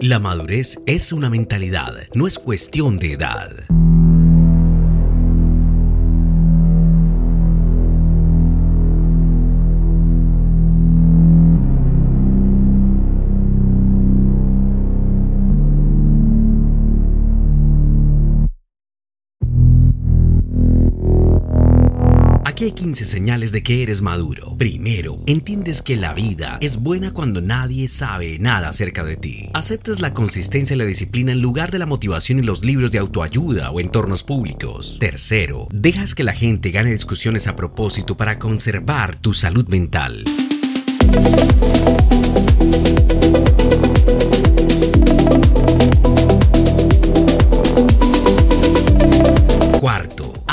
La madurez es una mentalidad, no es cuestión de edad. Aquí hay 15 señales de que eres maduro. Primero, entiendes que la vida es buena cuando nadie sabe nada acerca de ti. Aceptas la consistencia y la disciplina en lugar de la motivación y los libros de autoayuda o entornos públicos. Tercero, dejas que la gente gane discusiones a propósito para conservar tu salud mental.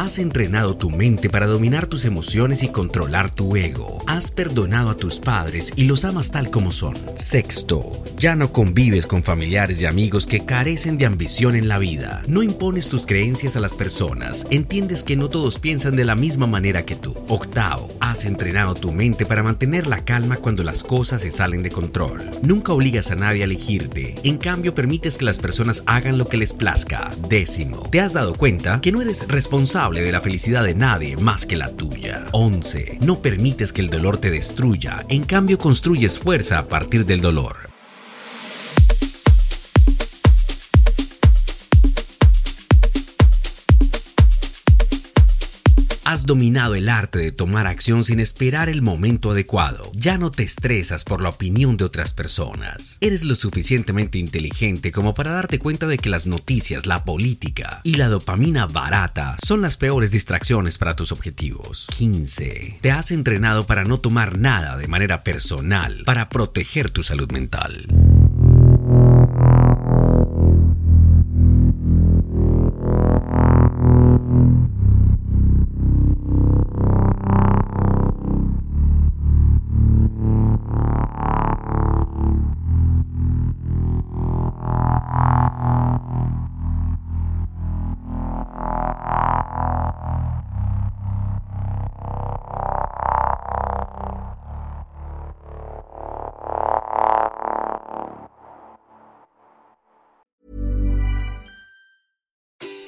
Has entrenado tu mente para dominar tus emociones y controlar tu ego. Has perdonado a tus padres y los amas tal como son. Sexto, ya no convives con familiares y amigos que carecen de ambición en la vida. No impones tus creencias a las personas. Entiendes que no todos piensan de la misma manera que tú. Octavo, has entrenado tu mente para mantener la calma cuando las cosas se salen de control. Nunca obligas a nadie a elegirte. En cambio, permites que las personas hagan lo que les plazca. Décimo, te has dado cuenta que no eres de la felicidad de nadie más que la tuya. 11. No permites que el dolor te destruya, en cambio construyes fuerza a partir del dolor. Has dominado el arte de tomar acción sin esperar el momento adecuado. Ya no te estresas por la opinión de otras personas. Eres lo suficientemente inteligente como para darte cuenta de que las noticias, la política y la dopamina barata son las peores distracciones para tus objetivos. 15. Te has entrenado para no tomar nada de manera personal, para proteger tu salud mental.